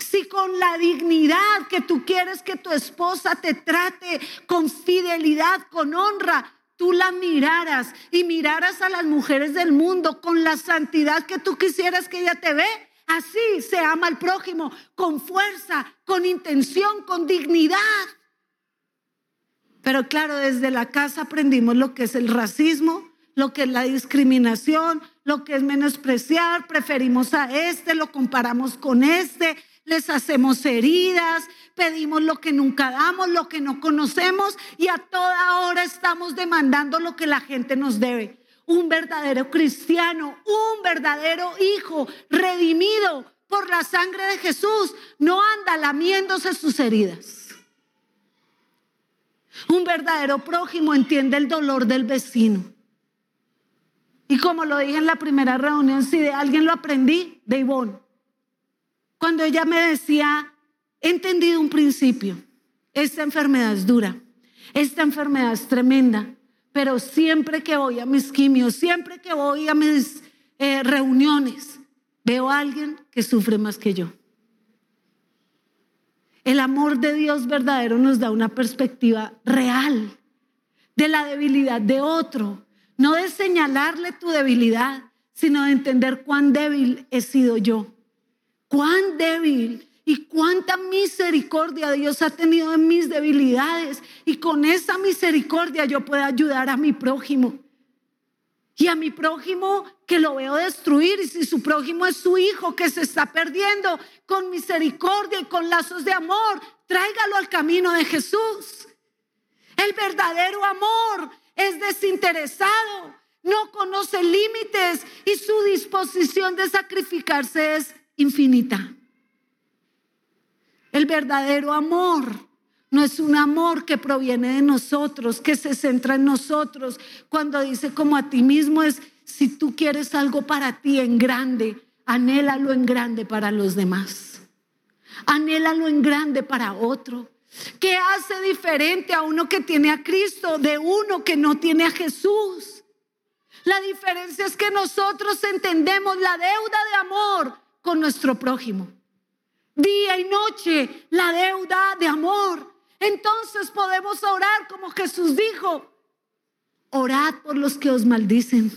Si con la dignidad que tú quieres que tu esposa te trate con fidelidad, con honra, tú la miraras y miraras a las mujeres del mundo con la santidad que tú quisieras que ella te ve, así se ama al prójimo, con fuerza, con intención, con dignidad. Pero claro, desde la casa aprendimos lo que es el racismo, lo que es la discriminación, lo que es menospreciar, preferimos a este, lo comparamos con este, les hacemos heridas, pedimos lo que nunca damos, lo que no conocemos y a toda hora estamos demandando lo que la gente nos debe. Un verdadero cristiano, un verdadero hijo redimido por la sangre de Jesús, no anda lamiéndose sus heridas. Un verdadero prójimo entiende el dolor del vecino. Y como lo dije en la primera reunión, si de alguien lo aprendí, de Ivonne. Cuando ella me decía, he entendido un principio, esta enfermedad es dura, esta enfermedad es tremenda, pero siempre que voy a mis quimios, siempre que voy a mis eh, reuniones, veo a alguien que sufre más que yo. El amor de Dios verdadero nos da una perspectiva real de la debilidad de otro, no de señalarle tu debilidad, sino de entender cuán débil he sido yo, cuán débil y cuánta misericordia Dios ha tenido en mis debilidades. Y con esa misericordia yo puedo ayudar a mi prójimo. Y a mi prójimo que lo veo destruir, y si su prójimo es su hijo que se está perdiendo, con misericordia y con lazos de amor, tráigalo al camino de Jesús. El verdadero amor es desinteresado, no conoce límites y su disposición de sacrificarse es infinita. El verdadero amor no es un amor que proviene de nosotros, que se centra en nosotros. Cuando dice como a ti mismo es, si tú quieres algo para ti en grande, anhélalo en grande para los demás. Anhélalo en grande para otro. ¿Qué hace diferente a uno que tiene a Cristo de uno que no tiene a Jesús? La diferencia es que nosotros entendemos la deuda de amor con nuestro prójimo. Día y noche, la deuda de amor. Entonces podemos orar como Jesús dijo. Orad por los que os maldicen.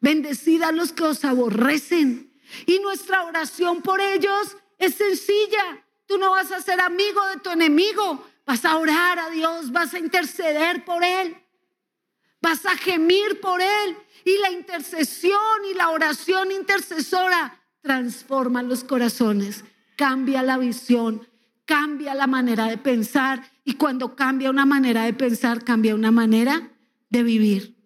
Bendecid a los que os aborrecen. Y nuestra oración por ellos es sencilla. Tú no vas a ser amigo de tu enemigo. Vas a orar a Dios, vas a interceder por él. Vas a gemir por él. Y la intercesión y la oración intercesora transforma los corazones, cambia la visión, cambia la manera de pensar. Y cuando cambia una manera de pensar, cambia una manera de vivir.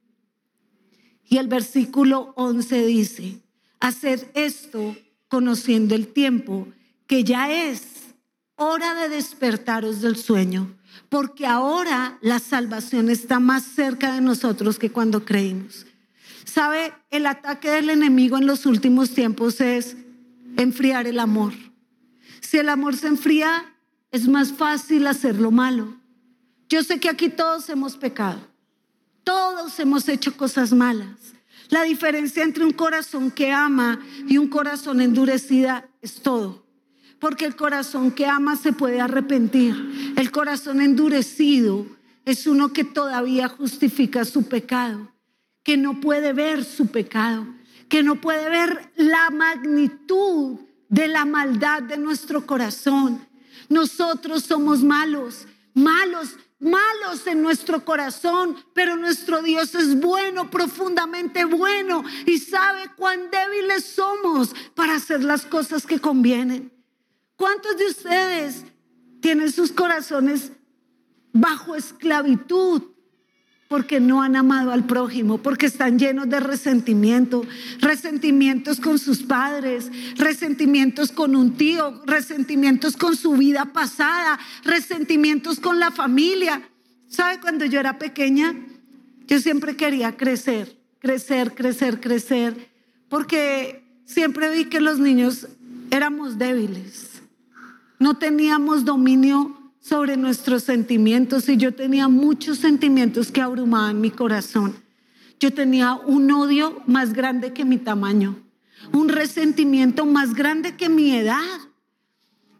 Y el versículo 11 dice, haced esto conociendo el tiempo, que ya es hora de despertaros del sueño, porque ahora la salvación está más cerca de nosotros que cuando creímos. ¿Sabe? El ataque del enemigo en los últimos tiempos es enfriar el amor. Si el amor se enfría, es más fácil hacer lo malo. Yo sé que aquí todos hemos pecado, todos hemos hecho cosas malas. La diferencia entre un corazón que ama y un corazón endurecida es todo. Porque el corazón que ama se puede arrepentir. El corazón endurecido es uno que todavía justifica su pecado, que no puede ver su pecado, que no puede ver la magnitud de la maldad de nuestro corazón. Nosotros somos malos, malos malos en nuestro corazón, pero nuestro Dios es bueno, profundamente bueno y sabe cuán débiles somos para hacer las cosas que convienen. ¿Cuántos de ustedes tienen sus corazones bajo esclavitud? Porque no han amado al prójimo, porque están llenos de resentimiento, resentimientos con sus padres, resentimientos con un tío, resentimientos con su vida pasada, resentimientos con la familia. ¿Sabe cuando yo era pequeña? Yo siempre quería crecer, crecer, crecer, crecer, porque siempre vi que los niños éramos débiles, no teníamos dominio sobre nuestros sentimientos y yo tenía muchos sentimientos que abrumaban mi corazón. Yo tenía un odio más grande que mi tamaño, un resentimiento más grande que mi edad.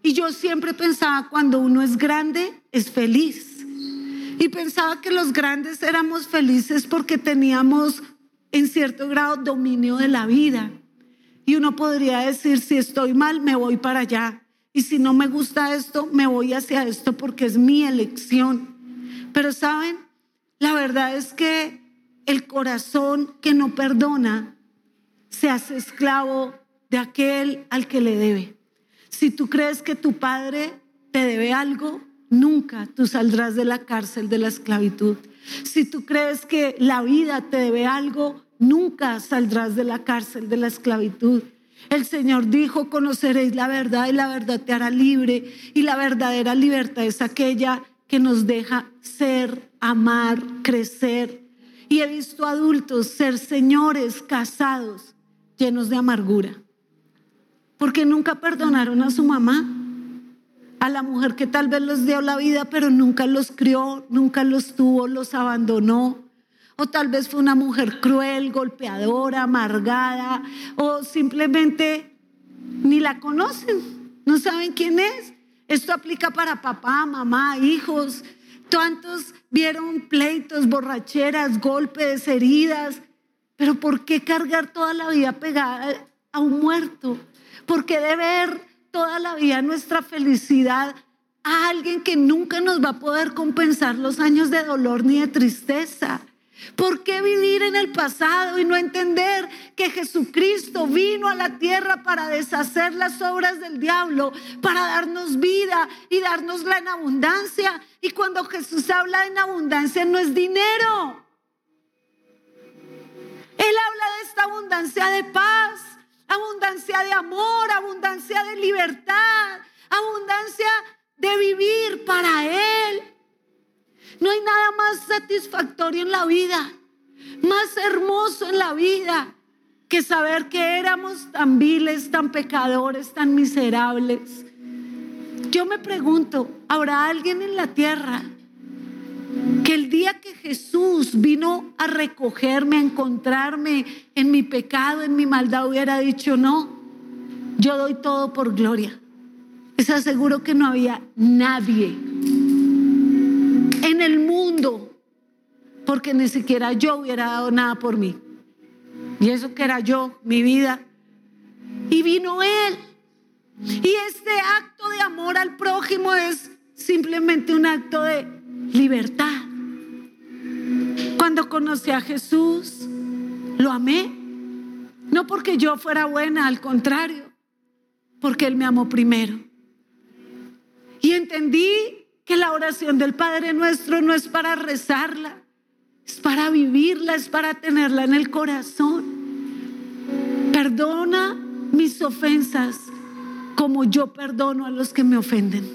Y yo siempre pensaba, cuando uno es grande, es feliz. Y pensaba que los grandes éramos felices porque teníamos en cierto grado dominio de la vida. Y uno podría decir, si estoy mal, me voy para allá. Y si no me gusta esto, me voy hacia esto porque es mi elección. Pero saben, la verdad es que el corazón que no perdona se hace esclavo de aquel al que le debe. Si tú crees que tu padre te debe algo, nunca tú saldrás de la cárcel de la esclavitud. Si tú crees que la vida te debe algo, nunca saldrás de la cárcel de la esclavitud. El Señor dijo, conoceréis la verdad y la verdad te hará libre. Y la verdadera libertad es aquella que nos deja ser, amar, crecer. Y he visto adultos ser señores casados llenos de amargura. Porque nunca perdonaron a su mamá, a la mujer que tal vez los dio la vida, pero nunca los crió, nunca los tuvo, los abandonó. O tal vez fue una mujer cruel, golpeadora, amargada, o simplemente ni la conocen, no saben quién es. Esto aplica para papá, mamá, hijos. Tantos vieron pleitos, borracheras, golpes, heridas. Pero ¿por qué cargar toda la vida pegada a un muerto? ¿Por qué deber toda la vida nuestra felicidad a alguien que nunca nos va a poder compensar los años de dolor ni de tristeza? ¿Por qué vivir en el pasado y no entender que Jesucristo vino a la tierra para deshacer las obras del diablo, para darnos vida y darnosla en abundancia? Y cuando Jesús habla en abundancia no es dinero. Él habla de esta abundancia de paz, abundancia de amor, abundancia de libertad, abundancia de vivir para Él. No hay nada más satisfactorio en la vida, más hermoso en la vida que saber que éramos tan viles, tan pecadores, tan miserables. Yo me pregunto, ¿habrá alguien en la tierra que el día que Jesús vino a recogerme, a encontrarme en mi pecado, en mi maldad, hubiera dicho, no, yo doy todo por gloria? Les aseguro que no había nadie en el mundo, porque ni siquiera yo hubiera dado nada por mí. Y eso que era yo, mi vida. Y vino Él. Y este acto de amor al prójimo es simplemente un acto de libertad. Cuando conocí a Jesús, lo amé. No porque yo fuera buena, al contrario, porque Él me amó primero. Y entendí que la oración del Padre nuestro no es para rezarla, es para vivirla, es para tenerla en el corazón. Perdona mis ofensas como yo perdono a los que me ofenden.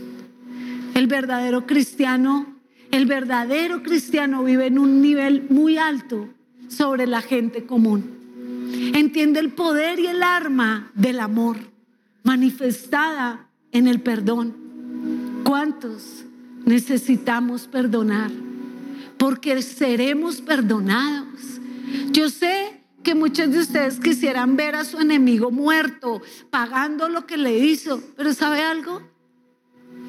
El verdadero cristiano, el verdadero cristiano vive en un nivel muy alto sobre la gente común. Entiende el poder y el arma del amor manifestada en el perdón. ¿Cuántos necesitamos perdonar? porque seremos perdonados. Yo sé que muchos de ustedes quisieran ver a su enemigo muerto, pagando lo que le hizo, pero ¿sabe algo?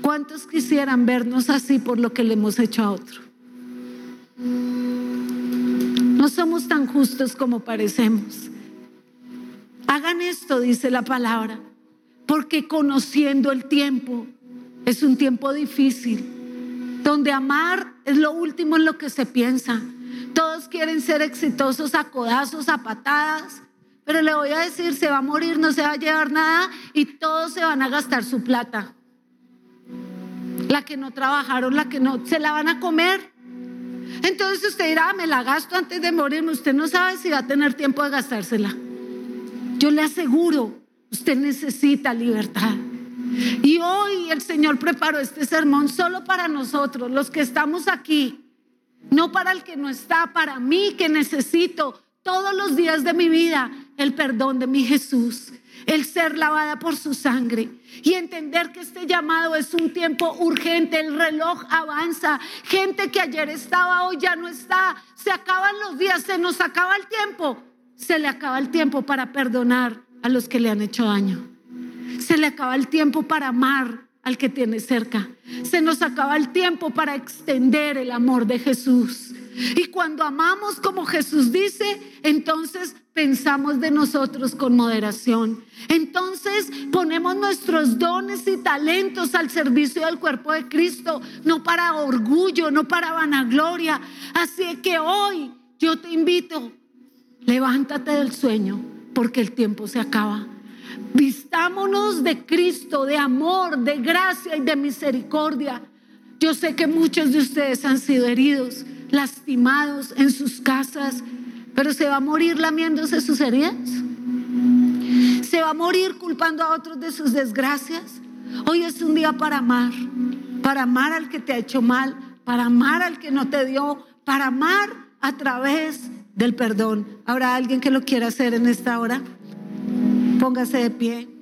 ¿Cuántos quisieran vernos así por lo que le hemos hecho a otro? No somos tan justos como parecemos. Hagan esto, dice la palabra, porque conociendo el tiempo, es un tiempo difícil donde amar es lo último en lo que se piensa. Todos quieren ser exitosos a codazos, a patadas, pero le voy a decir, se va a morir, no se va a llevar nada y todos se van a gastar su plata. La que no trabajaron, la que no, se la van a comer. Entonces usted dirá, ah, me la gasto antes de morirme. Usted no sabe si va a tener tiempo de gastársela. Yo le aseguro, usted necesita libertad. Y hoy el Señor preparó este sermón solo para nosotros, los que estamos aquí, no para el que no está, para mí que necesito todos los días de mi vida el perdón de mi Jesús, el ser lavada por su sangre y entender que este llamado es un tiempo urgente, el reloj avanza, gente que ayer estaba, hoy ya no está, se acaban los días, se nos acaba el tiempo, se le acaba el tiempo para perdonar a los que le han hecho daño. Se le acaba el tiempo para amar al que tiene cerca. Se nos acaba el tiempo para extender el amor de Jesús. Y cuando amamos como Jesús dice, entonces pensamos de nosotros con moderación. Entonces ponemos nuestros dones y talentos al servicio del cuerpo de Cristo, no para orgullo, no para vanagloria. Así que hoy yo te invito, levántate del sueño, porque el tiempo se acaba. Vistámonos de Cristo, de amor, de gracia y de misericordia. Yo sé que muchos de ustedes han sido heridos, lastimados en sus casas, pero se va a morir lamiéndose sus heridas. Se va a morir culpando a otros de sus desgracias. Hoy es un día para amar, para amar al que te ha hecho mal, para amar al que no te dio, para amar a través del perdón. ¿Habrá alguien que lo quiera hacer en esta hora? Póngase de pie.